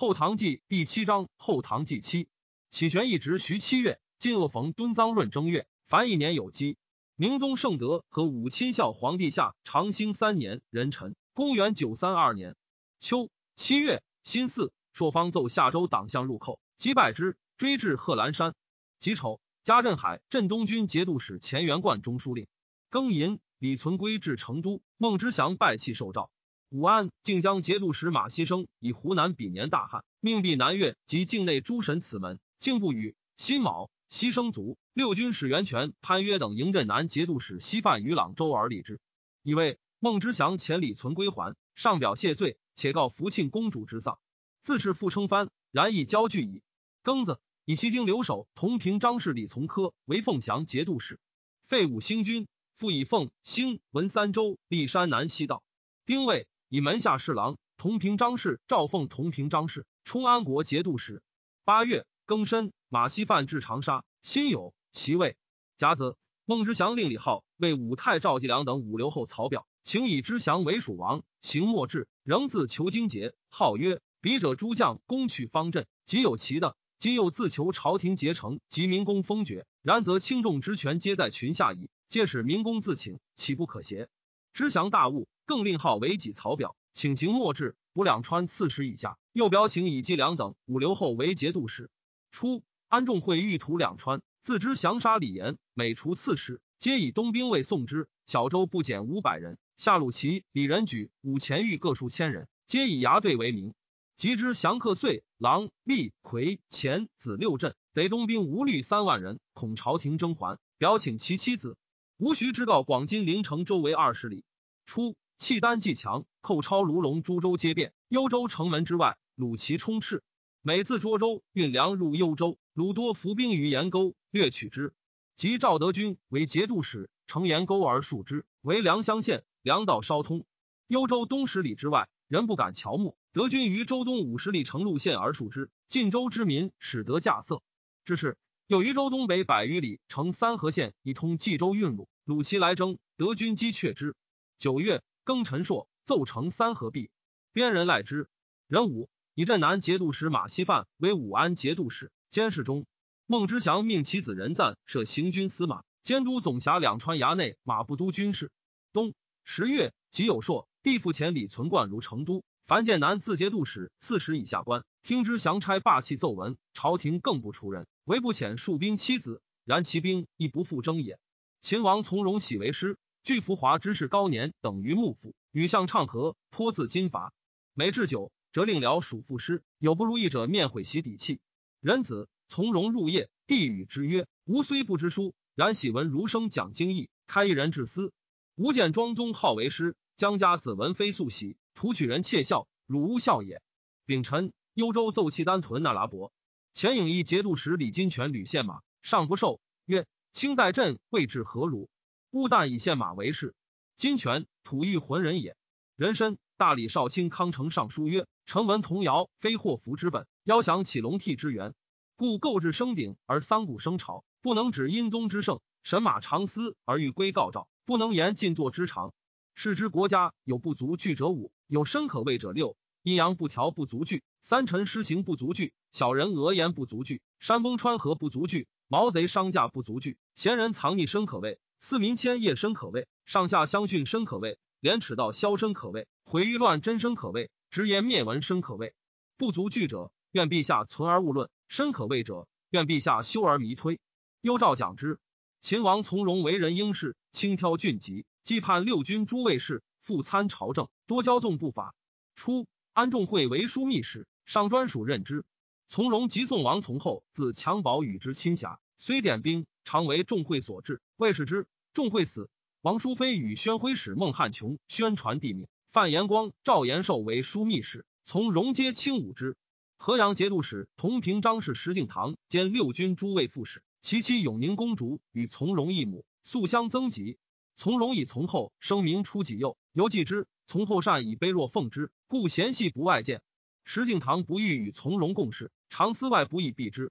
后唐纪第七章后唐纪七，启玄一直徐七月，晋恶逢敦臧闰正月，凡一年有基。明宗圣德和武亲孝皇帝下长兴三年壬辰，公元九三二年秋七月辛巳，朔方奏夏州党项入寇，击败之，追至贺兰山。己丑，加镇海镇东军节度使钱元贯中书令。庚寅，李存圭至成都，孟知祥拜泣受诏。武安靖江节度使马希生以湖南比年大旱，命避南越及境内诸神此门，竟不与。辛卯，牺牲卒。六军使袁权、潘约等迎镇南节度使西范于朗州而立之。以为孟知祥遣李存归还，上表谢罪，且告福庆公主之丧，自是复称藩，然亦交聚矣。庚子，以西京留守同平张氏李从科为凤翔节度使，废武兴军，复以凤兴文三州立山南西道。丁未。以门下侍郎同平章事赵凤同平章事充安国节度使。八月庚申，马希范至长沙，辛酉，其位。甲子，孟知祥令李浩为武泰赵继良等五留后曹表，请以知祥为蜀王。行末至，仍自求经节，号曰：“笔者诸将攻取方阵，即有其的。今又自求朝廷结成及民公封爵，然则轻重之权皆在群下矣。借使民公自请，岂不可邪？”知祥大悟。更令号为己曹表，请行末至，补两川刺史以下。又表请以季良等五留后为节度使。初，安仲会欲图两川，自知降杀李严，每除刺史，皆以东兵卫送之。小周不减五百人。夏鲁齐、李仁举、武前玉各数千人，皆以牙队为名。及之降克遂、狼、厉、魁、前子六镇，得东兵无虑三万人，恐朝廷征还，表请其妻子。吴徐之告广金陵城周围二十里。初。契丹既强，寇超卢龙诸州皆变。幽州城门之外，鲁齐充斥。每自涿州运粮入幽州，鲁多伏兵于盐沟，略取之。及赵德军为节度使，乘盐沟而戍之，为良乡县，粮道稍通。幽州东十里之外，人不敢乔木。德军于州东五十里城路县而戍之，晋州之民始得稼穑。之是有于州东北百余里城三河县，以通冀州运路。鲁齐来征，德军击却之。九月。庚辰朔，奏成三合璧，边人赖之。壬午，以镇南节度使马希范为武安节度使，监视中。孟知祥命其子仁赞设行军司马，监督总辖两川衙内马步都军事。冬十月，己酉朔，地府前李存贯如成都。凡建南自节度使、刺史以下官，听之降差霸气奏闻，朝廷更不出人，唯不遣戍兵妻子。然其兵亦不复征也。秦王从容喜为师。巨福华之士高年等于幕府，与相唱和，颇自金伐。每置酒，则令僚属赋诗。有不如意者，面会洗底气。仁子从容入夜，帝与之曰：“吾虽不知书，然喜闻儒生讲经义，开一人之思。吾见庄宗好为师，江家子闻非素喜，图取人窃笑，汝无笑也。”丙辰，幽州奏契丹屯那拉伯，前影一节度使李金泉屡献马，上不受，曰：“卿在镇，位置何如？”乌旦以献马为事，金泉吐玉浑人也。人参大理少卿康成上书曰：“臣闻童谣非祸福之本，妖想起龙替之源，故构置升鼎而桑谷生巢，不能指阴宗之盛；神马长思而欲归告诏，不能言晋作之长。是之国家有不足惧者五，有深可畏者六。阴阳不调不足惧，三臣施行不足惧，小人讹言不足惧，山崩川河不足惧，毛贼商价不足惧，贤人藏匿深可畏。”四民千业深可畏，上下相训深可畏，廉耻道消深可畏，毁誉乱真深可畏，直言灭文深可畏。不足惧者，愿陛下存而勿论；深可畏者，愿陛下修而弥推。幽诏讲之。秦王从容为人应试，轻挑俊疾，既判六军诸卫士，复参朝政，多骄纵不法。初，安仲会为枢密使，上专属任之。从容即送王从后，自襁褓与之亲侠，虽点兵。常为众会所制，魏使之。众会死，王淑妃与宣徽使孟汉琼宣传帝命，范延光、赵延寿为枢密使，从容皆轻武之。河阳节度使同平章事石敬瑭兼六军诸卫副使，其妻永宁公主与从容异母，素相增吉。从容以从后声名出己右，犹记之。从后善以卑弱奉之，故嫌隙不外见。石敬瑭不欲与从容共事，常思外不以避之。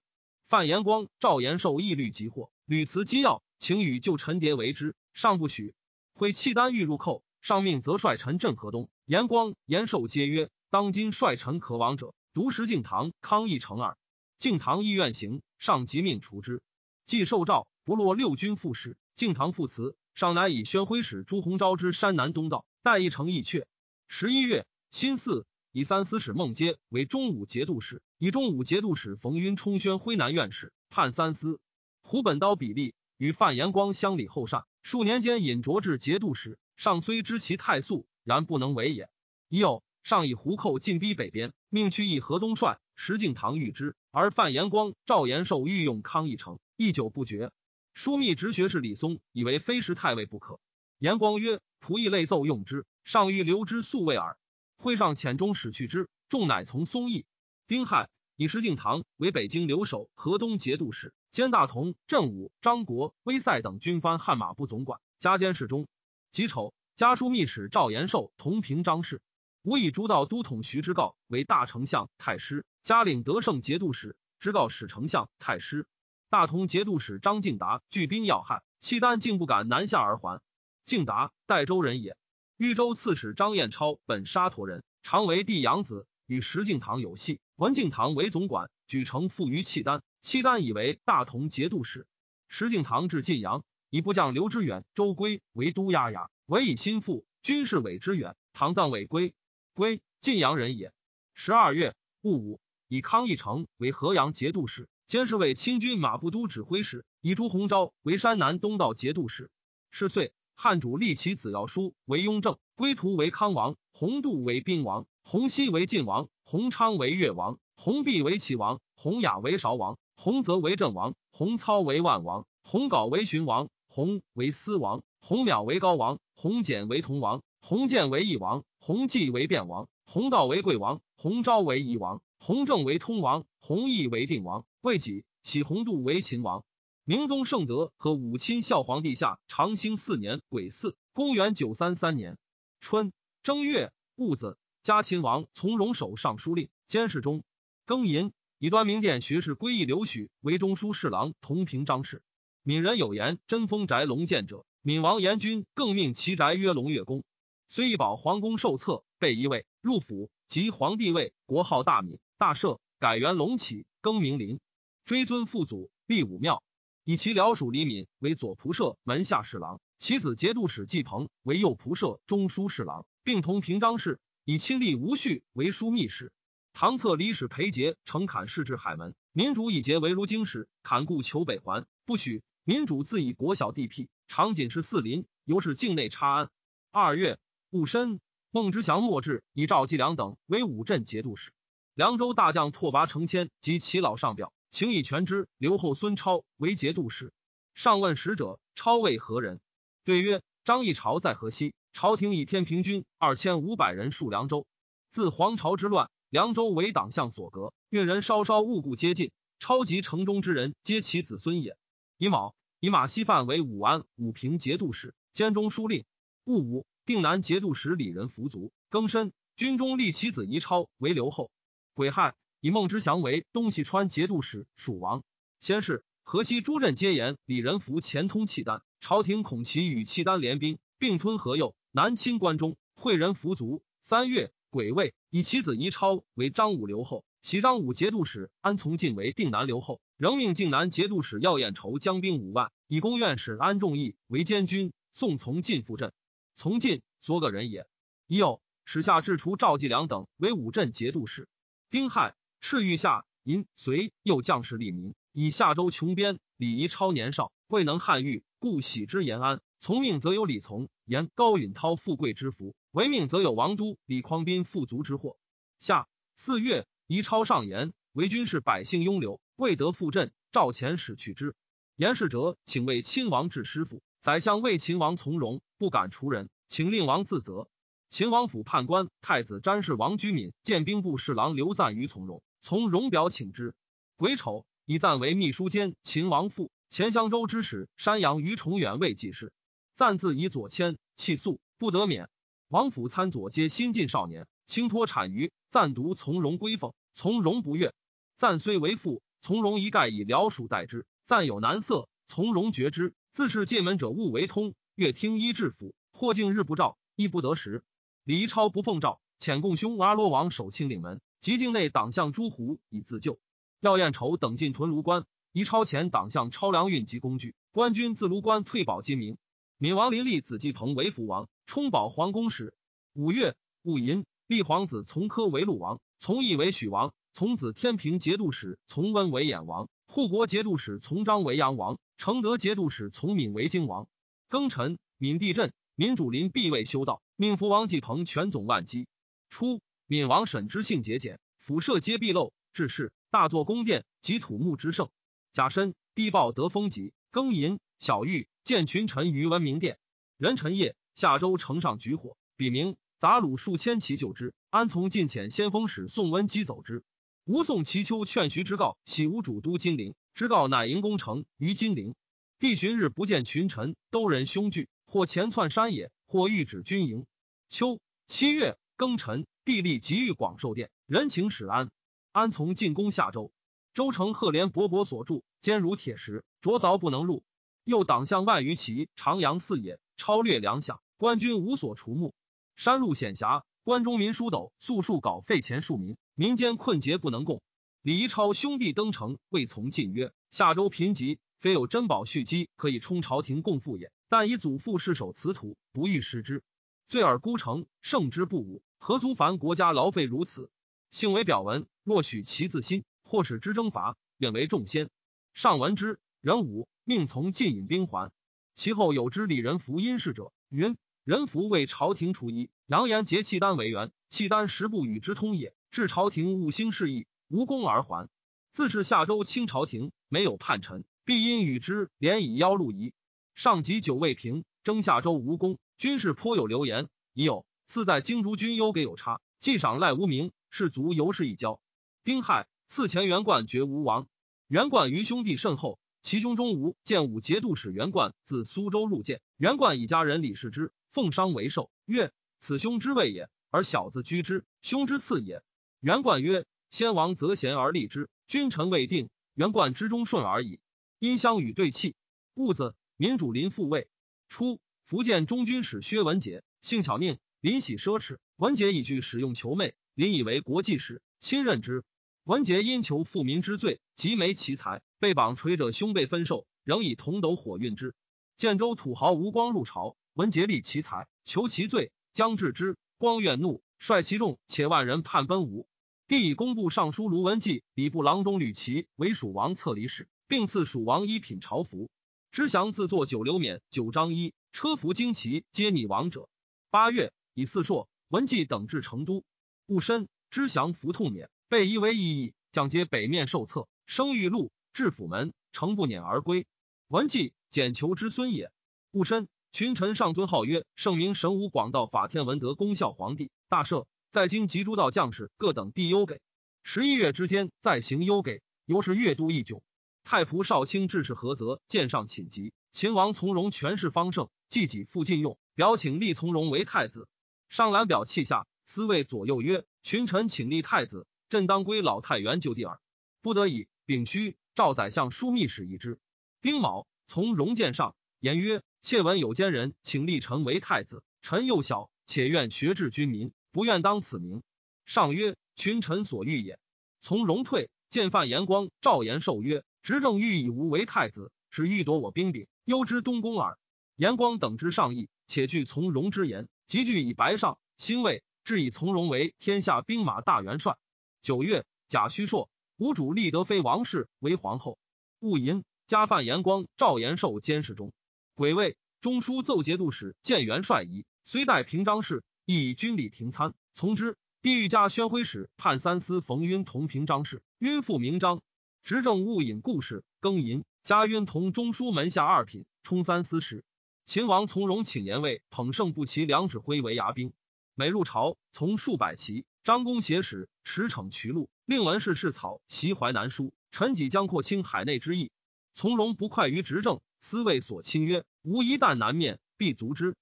范延光、赵延寿亦虑急祸。屡辞机要，请与旧陈迭为之，上不许。会契丹欲入寇，上命则率臣镇河东。延光、延寿皆曰：当今率臣可往者，独食敬堂康义成耳。敬堂议院行，上即命除之。既受诏，不落六军副使。敬堂复辞，上乃以宣徽使朱鸿昭之山南东道，代一城义阙。十一月，辛巳，以三司使孟阶为中武节度使，以中武节度使冯晕充宣徽南院使，判三司。胡本刀比例与范延光乡里后善，数年间引擢至节度使。上虽知其太素，然不能为也。已有上以胡寇进逼北边，命去议河东帅石敬瑭御之，而范延光、赵延寿御用康义成，一久不决。枢密直学士李松以为非时太尉不可。延光曰：“仆役累奏用之，上欲留之宿卫耳。”会上遣中使去之，众乃从松邑。丁亥，以石敬瑭为北京留守河东节度使，兼大同、镇武、张国、威塞等军藩悍马部总管，加监侍中。己丑，家书密使赵延寿同平章事，吾以诸道都统徐之告为大丞相、太师，加领德胜节度使，之告使丞相、太师。大同节度使张敬达聚兵要害，契丹竟不敢南下而还。敬达，代州人也。豫州刺史张彦超本沙陀人，常为帝养子，与石敬瑭有隙。文敬瑭为总管，举城附于契丹，契丹以为大同节度使。石敬瑭至晋阳。以部将刘知远、周归为都押牙，委以心腹。军事委之远，唐藏委归。归晋阳人也。十二月戊午，以康义成为河阳节度使，兼侍卫亲军马步都指挥使。以朱鸿昭为山南东道节度使。是岁，汉主立其子尧叔为雍正，归途为康王，洪度为宾王，洪熙为晋王，洪昌为越王，洪弼为齐王，洪雅为韶王，洪泽为郑王，洪操为万王，洪杲为荀王。洪为司王，洪淼为高王，洪简为同王，洪建为义王，洪济为卞王，洪道为贵王，洪昭为夷王，洪正为通王，洪义为定王。魏己起洪度为秦王。明宗圣德和武亲孝皇帝下长兴四年癸巳，公元九三三年春正月戊子，加秦王从容守尚书令、监视中。庚寅，以端明殿学士归义刘许为中书侍郎、同平章事。闽人有言：“真封宅龙见者。”闽王严君更命其宅曰龙岳宫。虽一保皇宫受册，被一位入府，即皇帝位，国号大闽，大赦，改元龙起，更名林，追尊父祖，立武庙，以其僚属李敏为左仆射、门下侍郎，其子节度使季鹏为右仆射、中书侍郎，并同平章事，以亲历吴旭为枢密使。唐策李使裴节乘坎氏至海门，民主以节为如京使，坎故求北还，不许。民主自以国小地僻，常仅是四邻，由是境内差安。二月戊申，孟知祥末至，以赵继良等为武镇节度使。凉州大将拓跋承谦及其老上表，请以全知。留后孙超为节度使。上问使者，超为何人？对曰：张议潮在河西，朝廷以天平军二千五百人戍凉州。自黄巢之乱，凉州为党项所隔，运人稍稍误故接近，超及城中之人，皆其子孙也。乙卯。以马希范为武安武平节度使，兼中书令。戊午，定南节度使李仁服卒。庚申，军中立其子宜超为留后。癸亥，以孟知祥为东西川节度使，蜀王。先是，河西诸镇皆言李仁福前通契丹，朝廷恐其与契丹联兵，并吞河右，南侵关中，惠人服卒。三月，癸未，以其子宜超为张武留后。袭张武节度使安从进为定南留后，仍命靖南节度使要彦筹将兵五万，以公院使安仲义为监军，送从进赴镇。从进，所个人也。已有使下至除赵继良等为五镇节度使。丁亥，敕谕下银隋又将士立民，以下州穷边李仪超年少，未能汉御，故喜之延安。从命则有李从、言高允涛富贵之福；违命则有王都、李匡斌富足之祸。下四月。宜超上言为军事百姓拥留，未得复镇。赵遣使去之。严世哲请为亲王治师傅，宰相为秦王从容，不敢除人，请令王自责。秦王府判官太子詹事王居敏见兵部侍郎刘赞于从容，从容表请之。癸丑，以赞为秘书监秦王父，前襄州之使山阳于崇远未记事。赞自以左迁，弃宿不得免。王府参佐皆新进少年，轻托产于赞独从容归奉。从容不悦，赞虽为父，从容一概以僚属待之。赞有难色，从容觉之。自是进门者勿为通，越听医治府，或敬日不照，亦不得时。李超不奉诏，遣共兄阿罗王守清岭门，及境内党项朱胡以自救。廖彦筹等进屯卢关，移超前党项超粮运及工具。官军自卢关退保金明。闵王林立子继鹏为福王，充保皇宫使。五月，戊寅，立皇子从科为陆王，从义为许王，从子天平节度使从温为衍王，护国节度使从章为阳王，承德节度使从闵为荆王。庚辰，闵地震，闵主林必位修道，命福王继鹏全总万机。初，闵王审知性节俭，府舍皆壁漏，致仕，大作宫殿及土木之盛。甲申，地报得封疾。庚寅，小玉。见群臣于文明殿，人臣夜下周城上举火，笔名杂虏数千骑救之，安从进遣先锋使宋温基走之。吴宋齐丘劝徐之告，喜无主都金陵，之告乃迎攻城于金陵。帝旬日不见群臣，都人凶惧，或前窜山野，或欲止军营。秋七月庚辰，帝立即遇广寿殿，人情使安。安从进攻下州？州城赫连勃勃所筑，坚如铁石，着凿不能入。又党项万余骑，长阳四野，超略粮饷，官军无所除目。山路险狭，关中民书斗素数稿费钱庶民，民间困竭不能供。李一超兄弟登城，未从进曰：“下州贫瘠，非有珍宝蓄积，可以充朝廷供赋也。但以祖父世守此土，不欲失之。罪而孤城，胜之不武，何足烦国家劳费如此？幸为表文，若许其自心，或使之征伐，愿为众先。上闻之，人武。”命从进引兵还，其后有知李仁福因事者，云人福为朝廷除衣，扬言结契丹为援，契丹实不与之通也。至朝廷误兴事意，无功而还。自是下周清朝廷，没有叛臣，必因与之连以邀路夷。上级久未平，征下周无功，军事颇有流言。已有赐在京竹军优给有差，既赏赖无名，士卒尤是一交。丁亥，赐前元冠绝吴王，元冠于兄弟甚厚。其兄中吴建武节度使元贯自苏州入见，元贯以家人李氏之奉商为寿，曰：“此兄之位也，而小子居之，兄之次也。”元贯曰：“先王择贤而立之，君臣未定，元贯之中顺而已。因相与对气，戊子，民主临复位。初，福建中军使薛文杰，性巧命，临喜奢侈，文杰以具使用求媚，临以为国际使，亲任之。文杰因求富民之罪，极没其才。”被绑垂者兄辈分受，仍以铜斗火运之。建州土豪吴光入朝，文杰立其才，求其罪，将治之。光怨怒，率其众且万人叛奔吴。帝以工部尚书卢文纪、礼部郎中吕琦为蜀王策离使，并赐蜀王一品朝服。知祥自作九流冕、九章衣、车服旌旗，皆拟王者。八月，以四硕、文纪等至成都。戊申，知祥服痛免，被夷为异义，将皆北面受策，生玉禄。至府门，诚不辇而归。文纪简求之孙也。戊申，群臣上尊号曰圣明神武广道法天文德功孝皇帝。大赦，在京及诸道将士各等地优给。十一月之间，再行优给，由是月度一久。太仆少卿致仕何泽见上寝疾。秦王从容权势方盛，既己复进用，表请立从容为太子。上览表气下，思谓左右曰：“群臣请立太子，朕当归老太原就地耳。不得已，丙戌。”赵宰相枢密使一之。丁卯，从容见上，言曰：“妾闻有奸人，请立臣为太子。臣幼小，且愿学治君民，不愿当此名。”上曰：“群臣所欲也。”从容退，见范延光、赵延寿曰：“执政欲以吾为太子，是欲夺我兵柄，忧之东宫耳。”延光等之上意，且惧从容之言，即具以白上，兴魏，至以从容为天下兵马大元帅。九月，贾虚硕。吴主立德妃王氏为皇后。戊寅，加范延光、赵延寿监视中。癸未，中书奏节度使建元帅仪，虽代平章事，亦以军礼廷参从之。帝御加宣徽使判三司冯晕同平章事，晕复名章。执政戊寅故事，庚寅，加晕同中书门下二品，充三司使。秦王从容请言位捧圣不齐两指挥为牙兵，每入朝从数百骑。张公挟使驰骋渠路。令文士士草袭淮南书，陈己将扩清海内之意。从容不快于执政，思为所亲曰：“吾一旦南面，必足之。”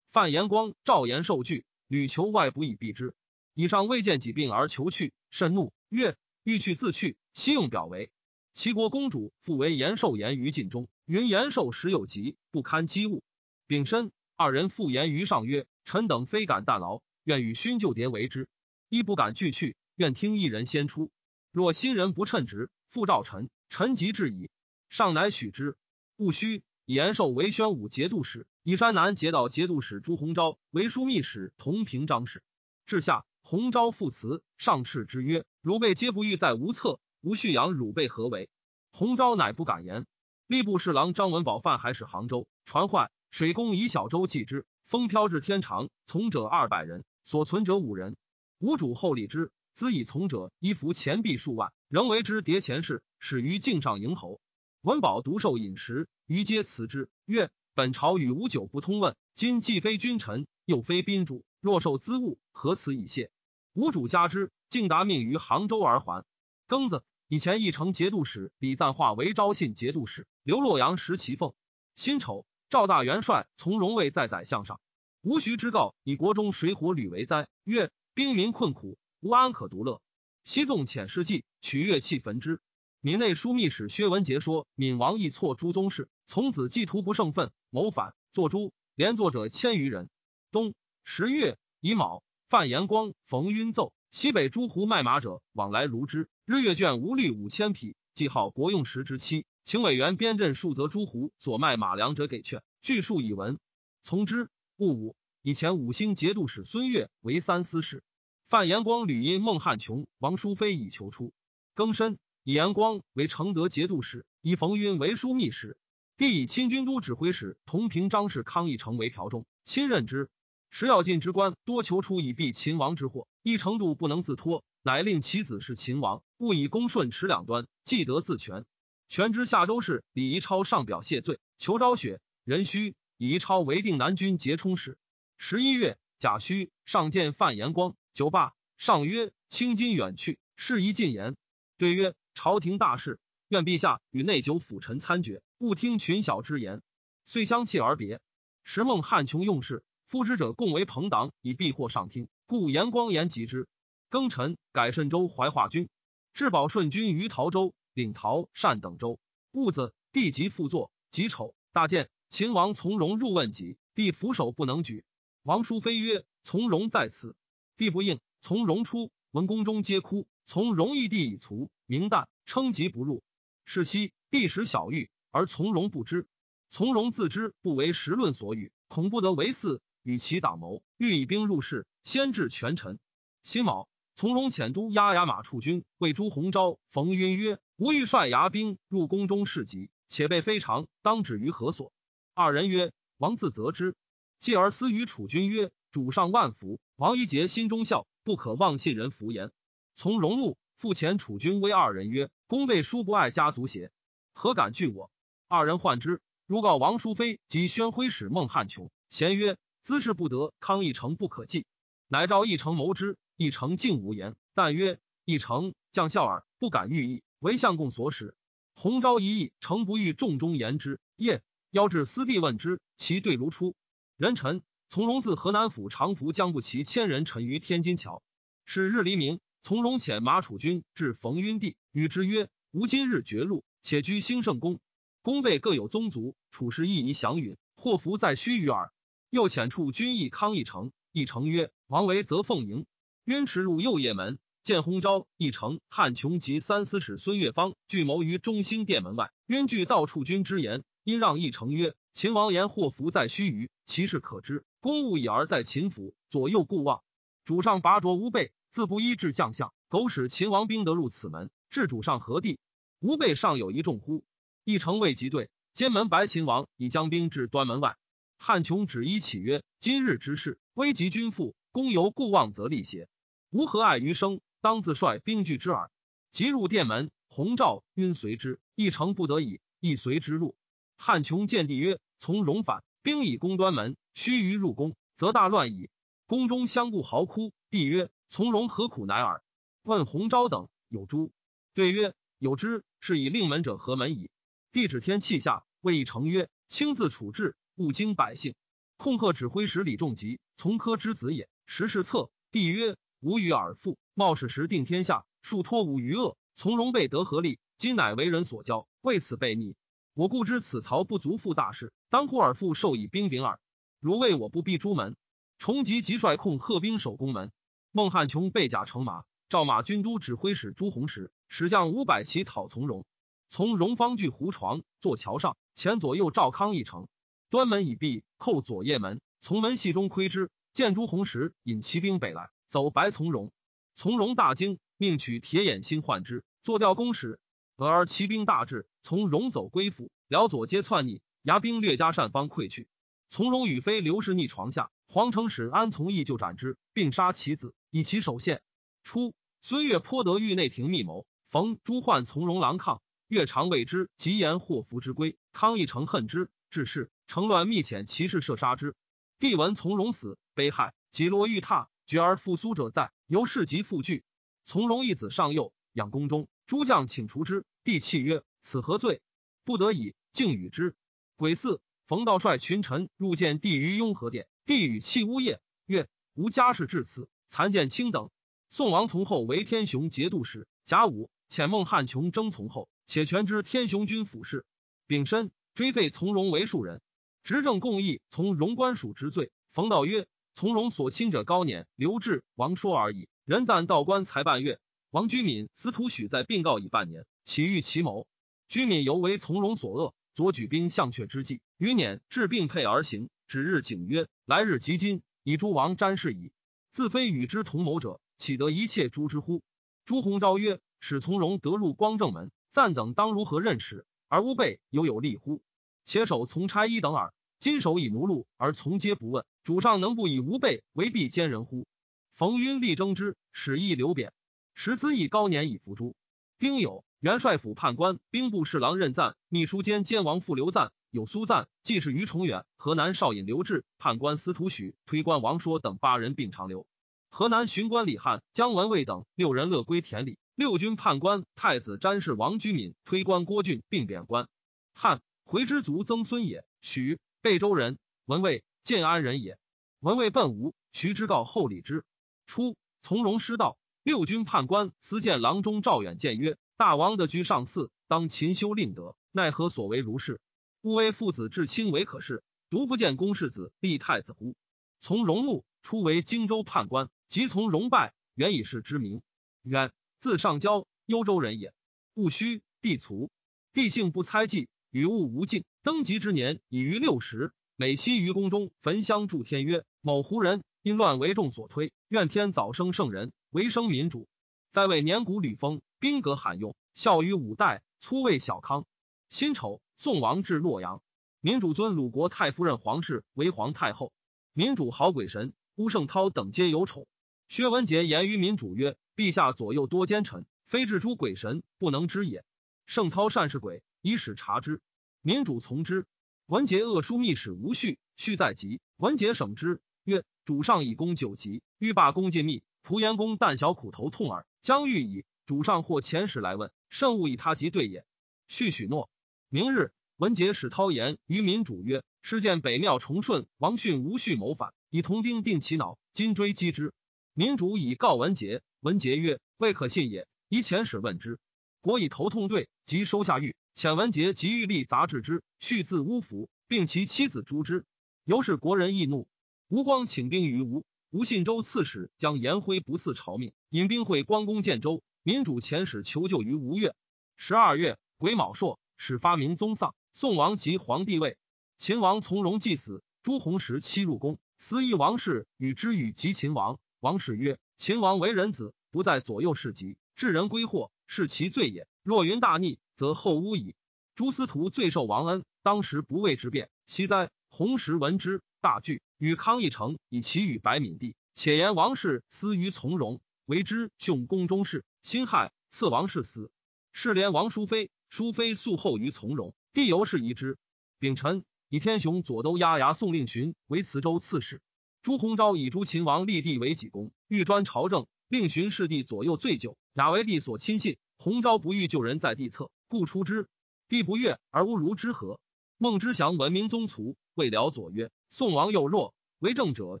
范延光、赵延受惧，屡求外不以避之。以上未见己病而求去，甚怒，曰：“欲去自去。”悉用表为。齐国公主复为延寿言于晋中，云延寿时有疾，不堪机务。丙申，二人复言于上曰：“臣等非敢惮劳，愿与勋旧迭为之。一不敢拒去。”愿听一人先出。若新人不称职，复召臣，臣即至矣。上乃许之。戊戌，以延寿为宣武节度使，以山南节道节度使朱鸿昭为枢密使同平章事。至下，鸿昭复辞，上敕之曰：“汝辈皆不欲在无策，吾恤养汝辈何为？”鸿昭乃不敢言。吏部侍郎张文宝犯还使杭州，传唤，水工以小舟祭之，风飘至天长，从者二百人，所存者五人。吴主后立之，兹以从者衣服钱币数万，仍为之叠钱事，始于境上迎侯。文宝独受饮食，余皆辞之，曰：“本朝与无酒不通问，今既非君臣，又非宾主，若受资物，何辞以谢？”吴主加之，竟达命于杭州而还。庚子，以前义城节度使李赞化为昭信节度使，刘洛阳食其奉。辛丑，赵大元帅从容位在宰相上。吴徐之告以国中水火屡为灾，曰：“兵民困苦，无安可独乐。”西纵遣事计，取乐器焚之。闽内枢密使薛文杰说：“闽王亦错诸宗室，从子既图不胜愤，谋反，作诛，连作者千余人。”冬十月乙卯，范延光、冯晕奏西北诸胡卖马者往来如之，日月卷无虑五千匹，记号国用时之期。请委员边镇数则诸胡所卖马粮者给劝，据数以闻。从之。戊午，以前五星节度使孙岳为三司使。范延光屡因孟汉琼、王淑妃以求出。庚申。以延光为承德节度使，以冯晕为枢密使。帝以亲军都指挥使同平章事康义成为朴中，亲任之。时要进之官多求出以避秦王之祸，一程度不能自托，乃令其子是秦王，勿以恭顺持两端，既得自全。全知夏州事李仪超上表谢罪，求昭雪。壬戌，以仪超为定南军节冲使。十一月甲戌，上见范延光，酒罢，上曰：“清金远去，事宜尽言。”对曰。朝廷大事，愿陛下与内九辅臣参决，勿听群小之言。遂相弃而别。时孟汉琼用事，夫之者共为朋党，以避祸上听，故延光言及之。庚辰，改慎州怀化军，至保顺军于陶州，领陶单等州。戊子，帝即复作。己丑，大见秦王从容入问己，帝俯首不能举。王叔飞曰：“从容在此。”帝不应。从容出，闻宫中皆哭。从容义帝以卒。明旦，称疾不入。是夕，帝使小玉，而从容不知。从容自知不为时论所与，恐不得为嗣，与其党谋，欲以兵入室，先至权臣。辛卯，从容遣都押牙马处军为朱鸿昭、冯晕曰：“吾欲率牙兵入宫中事急，且被非常，当止于何所？”二人曰：“王自责之。”继而私与楚军曰：“主上万福，王一节心中孝，不可忘信人福言。”从容怒。复遣楚军威二人曰：“公辈殊不爱家族邪？何敢拒我？”二人患之，如告王淑妃及宣徽使孟汉琼，贤曰：“兹事不得，康义成不可计。”乃召义成谋之，义成竟无言。但曰：“义成将笑耳，不敢御意，为相公所使。”洪昭一意，诚不欲众中言之。夜邀至私地问之，其对如初。人臣从容自河南府常服将不齐千人陈于天津桥。是日黎明。从容遣马楚军至冯晕地，与之曰：“吾今日绝路，且居兴圣宫。宫备各有宗族，处事亦宜祥允，祸福在须臾耳。”又遣处军议康义成，义成曰：“王维则奉迎。”晕驰入右掖门，见洪昭、义成、汉琼及三司使孙岳方聚谋于中兴殿门外。因据道处军之言，因让义成曰：“秦王言祸福在须臾，其事可知。公务已而在秦府，左右顾望。主上拔擢吾辈。”自不依治将相，苟使秦王兵得入此门，至主上何地？吾辈尚有一众乎？一城未及对，监门白秦王已将兵至端门外。汉琼止衣起曰：“今日之事，危及君父，公由故望则立邪？吾何碍于生？当自率兵拒之耳。”即入殿门，洪昭晕随之，一城不得已，亦随之入。汉琼见帝曰：“从容反，兵以攻端门，须臾入宫，则大乱矣。”宫中相顾嚎哭。帝曰。从容何苦乃尔？问洪昭等有诸？对曰：有之。是以令门者何门矣？帝指天气下，谓一成曰：亲自处置，勿惊百姓。控贺指挥使李仲吉，从科之子也。时事策。帝曰：吾与尔父，冒矢时定天下，数托吾于恶。从容备得合力，今乃为人所教，为此被逆。我故知此曹不足负大事，当呼尔父授以兵柄耳。如为我不避诸门，重吉即率控贺兵守宫门。孟汉琼被甲乘马，赵马军都指挥使朱弘时，使将五百骑讨从容。从容方据胡床，坐桥上，前左右赵康一城。端门已闭，叩左掖门，从门隙中窥之，见朱弘时引骑兵北来，走白从容。从容大惊，命取铁眼心换之，坐吊公使。俄而骑兵大至，从容走归府，辽左皆窜逆，牙兵略加善方溃去。从容与妃刘氏逆床下，皇城使安从义就斩之，并杀其子，以其首献。初，孙越颇得狱内廷密谋，逢朱焕从容狼抗，越常谓之疾言祸福之归。康义成恨之，致仕，乘乱密遣骑士射杀之。帝闻从容死，悲骇，即落狱榻，绝而复苏者在，由是及复惧。从容一子上幼，养宫中。诸将请除之，帝泣曰：“此何罪？”不得已，竟与之。癸巳，冯道率群臣入见帝于雍和殿，帝与泣呜咽，曰：“吾家事至此，残见卿等。”宋王从后为天雄节度使。甲午，遣孟汉琼征从后，且全知天雄军府事。丙申，追废从容为庶人，执政共议，从荣官属之罪。冯道曰：“从容所亲者高辇，刘志、王说而已。人赞道官才半月。”王居敏、司徒许在并告已半年，岂欲其谋？居敏犹为从容所恶，左举兵向阙之计，于辇至并配而行。指日景曰：“来日及今，以诸王瞻视矣。自非与之同谋者，岂得一切诛之乎？”朱鸿昭曰：“使从容得入光正门，暂等当如何任使？而吾辈犹有利乎？且守从差一等耳。今守以奴禄，而从皆不问，主上能不以吾辈为必奸人乎？”冯晕力争之，使意流贬。时资以高年以服诛。丁酉，元帅府判官、兵部侍郎任赞、秘书监监王傅刘赞、有苏赞、既是于崇远、河南少尹刘志、判官司徒许、推官王说等八人并长留。河南巡官李汉、姜文卫等六人乐归田里。六军判官太子詹事王居敏、推官郭俊并贬官。汉回之族曾孙也。许贝州人，文卫建安人也。文卫奔吴，徐之告后礼之。初，从容失道。六军判官私见郎中赵远谏曰：“大王的居上寺，当勤修令德，奈何所为如是？勿为父子至亲为可事，独不见公世子立太子乎？”从容怒，初为荆州判官，即从容拜，原以是之名。远字上交，幽州人也。戊戌，帝卒。帝性不猜忌，与物无尽。登极之年已逾六十，每夕于宫中焚香祝天曰：“某胡人因乱为众所推，愿天早生圣人。”为生民主，在位年古吕封，兵革罕用，孝于五代，粗为小康。辛丑，宋王至洛阳，民主尊鲁国太夫人皇氏为皇太后。民主好鬼神，乌圣涛等皆有宠。薛文杰言于民主曰：“陛下左右多奸臣，非至诸鬼神不能知也。”圣涛善是鬼，以使察之。民主从之。文杰恶书密使无序，序在即。文杰省之曰：“主上以公九级，欲罢公尽密。”蒲延公但小苦头痛耳，将欲矣。主上或遣使来问，甚勿以他即对也。续许诺。明日，文杰使涛言于民主曰：“师见北庙重顺王训无序谋反，以铜钉定其脑，今追击之。”民主以告文杰，文杰曰：“未可信也。”以遣使问之。国以头痛对，即收下狱。遣文杰及欲立杂治之，续自乌府，并其妻子诛之。由是国人易怒。吴光请兵于吴。吴信州刺史将颜辉不似朝命，引兵会关公建州。民主遣使求救于吴越。十二月癸卯朔，始发明宗丧。宋王即皇帝位。秦王从容祭死。朱弘时妻入宫，司议王氏与之语及秦王。王氏曰：“秦王为人子，不在左右事及，致人归祸，是其罪也。若云大逆，则后污矣。”朱司徒最受王恩，当时不畏之变。惜哉！弘时闻之，大惧。与康义成以其与白敏帝，且言王氏私于从容，为之兄宫中事，辛亥赐王氏死。是连王淑妃，淑妃素后于从容，帝由是疑之。丙辰，以天雄左都押牙宋令询为磁州刺史。朱鸿昭以朱秦王立帝为己功，欲专朝政，令询视帝左右醉酒，雅为帝所亲信。鸿昭不欲救人在帝侧，故出之。帝不悦，而侮如之何？孟之祥闻明宗卒，未了左曰。宋王又弱，为政者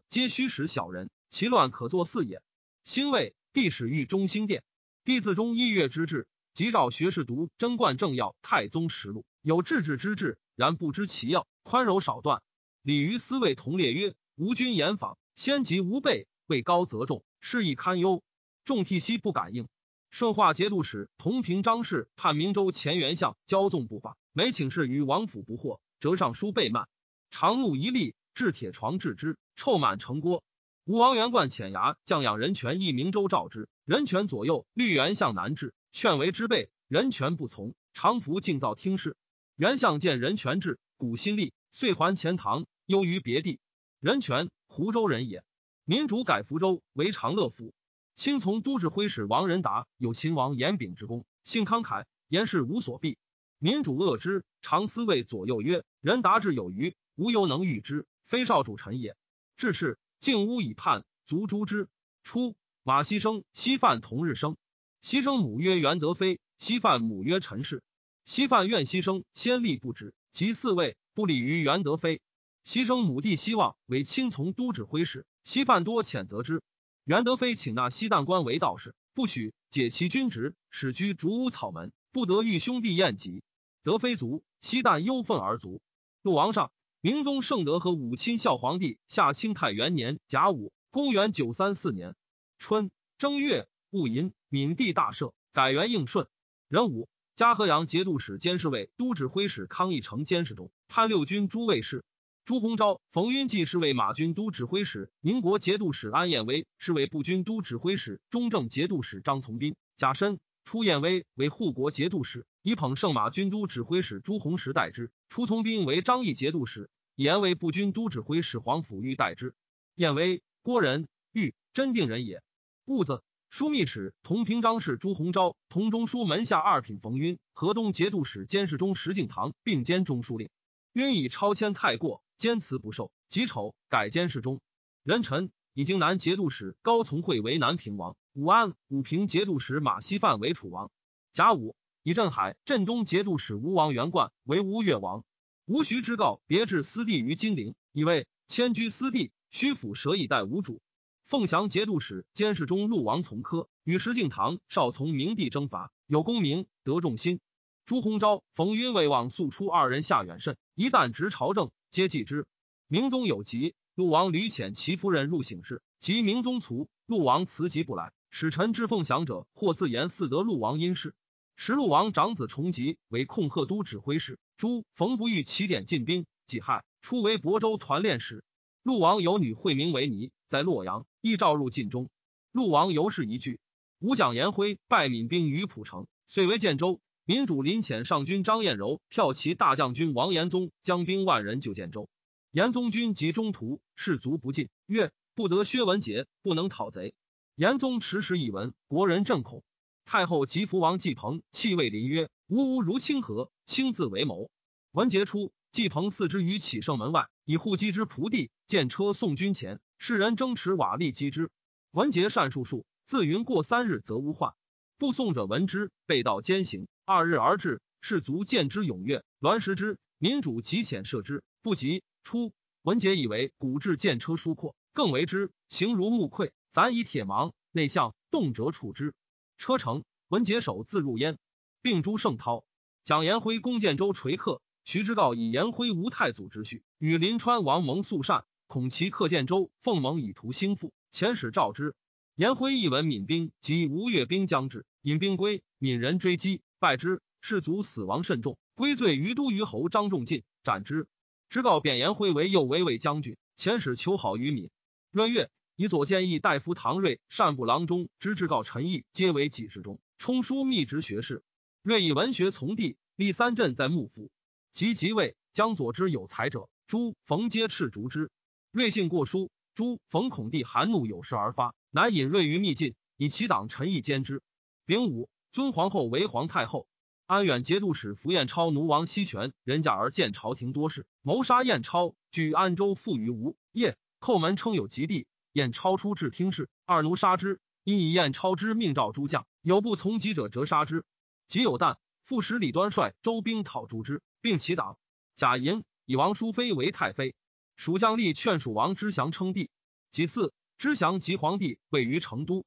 皆虚实小人，其乱可作嗣也。兴魏帝使御中兴殿，帝自中一月之治，即召学士读《贞观政要》《太宗实录》，有治治之志，然不知其要，宽容少断。李于思谓同列曰：“吾君言访，先及吾辈，位高则重，是亦堪忧。众替西不敢应。顺化节度使同平张氏判明州前元相骄纵不法，每请示于王府不获，折上书被慢。长怒一立，置铁床置之，臭满城郭。吴王元冠遣衙将养人权诣明州召之，人权左右绿元相南至，劝为之备，人权不从，常服静造听事。元相见人权至，古心力，遂还钱塘，忧于别地。人权湖州人也，民主改福州为长乐府。亲从都指挥使王仁达有秦王严炳之功，性慷慨，言事无所避。民主恶之，常思谓左右曰：“仁达志有余，无犹能御之，非少主臣也。”至是，敬屋以叛，卒诛之。初，马希生、西范同日生。西生母曰元德妃，西范母曰陈氏。西范怨西生先立不止，及嗣位不利于元德妃。西生母弟希望为亲从都指挥使，西范多谴责之。元德妃请纳西旦官为道士，不许解其军职，使居竹屋草门，不得遇兄弟宴集。德妃卒，西旦忧愤而卒。陆王上，明宗圣德和武亲孝皇帝下清太元年甲午，公元九三四年春正月戊寅，闽帝大赦，改元应顺。壬午，嘉禾阳节度使监视卫都指挥使康义成监视中，潘六军诸卫士。朱鸿昭、冯晕济是为马军都指挥使，宁国节度使安彦威是为步军都指挥使，中正节度使张从斌、贾申、出彦威为护国节度使，以捧圣马军都指挥使朱鸿石代之。出从斌为张义节度使，以言为步军都指挥使黄甫玉代之。彦威，郭人，玉，真定人也。兀子，枢密使同平章事朱鸿昭，同中书门下二品冯晕，河东节度使监视中石敬瑭并兼中书令。晕以超迁太过。坚辞不受，己丑改监视中。人臣以京南节度使高从诲为南平王，武安武平节度使马希范为楚王。甲午以镇海镇东节度使吴王元冠为吴越王。吴徐之告别置私地于金陵，以为迁居私地，虚府舍以待吴主。凤翔节度使监视中陆王从科与石敬瑭少从明帝征伐，有功名，得众心。朱鸿昭、冯晕未望素出二人下远甚，一旦执朝政。皆忌之。明宗有疾，陆王屡遣其夫人入省事，及明宗卒，陆王辞疾不来。使臣之奉降者，或自言嗣得陆王因事。时陆王长子重吉为控贺都指挥使，朱冯不欲起点进兵，己亥初为亳州团练使。陆王有女惠名为尼，在洛阳，亦召入晋中。陆王尤是一句。吾蒋延辉败闽兵于蒲城，遂为建州。民主临遣上军张彦柔骠骑大将军王延宗将兵万人救建州，延宗军及中途士卒不进，曰：“不得薛文杰，不能讨贼。”延宗持时以闻，国人震恐。太后及福王季鹏弃魏临曰：“吾吾如清河，亲自为谋。”文杰出，季鹏四之于启圣门外，以护击之仆地，见车送军前，世人争持瓦砾击之。文杰善术数，自云过三日则无患。不送者闻之，被道奸行。二日而至，士卒见之踊跃，栾食之。民主急遣射之，不及。初，文杰以为古至见车疏阔，更为之，形如木溃，攒以铁芒，内向动辄处之。车成，文杰手自入焉，并诛盛涛。蒋延辉攻建州垂克，徐之告以延辉无太祖之序，与临川王蒙素善，恐其克建州，奉蒙以图兴复，遣使召之。延辉一闻闽兵及吴越兵将至，引兵归，闽人追击。败之，士卒死亡甚重，归罪于都虞侯张仲进，斩之。知告贬颜辉为右卫卫将军，遣使求好于闽。闰月，以左谏议大夫唐睿、善部郎中之至告陈毅，皆为己事中，充书秘职学士。睿以文学从弟，立三镇在幕府。及即位，将左之有才者，朱冯皆斥逐之。睿性过疏，朱冯恐帝含怒有事而发，乃引睿于密禁，以其党陈毅兼之。丙午。尊皇后为皇太后，安远节度使符彦超奴王西权人嫁而见朝廷多事，谋杀彦超，据安州附于吴夜，叩门称有吉地，彦超出至听事，二奴杀之，因以彦超之命召诸将，有不从吉者，折杀之。即有旦，副使李端率周兵讨诛之，并其党。贾寅以王淑妃为太妃，蜀将吏劝蜀王之祥称帝。其次，之祥即皇帝位于成都。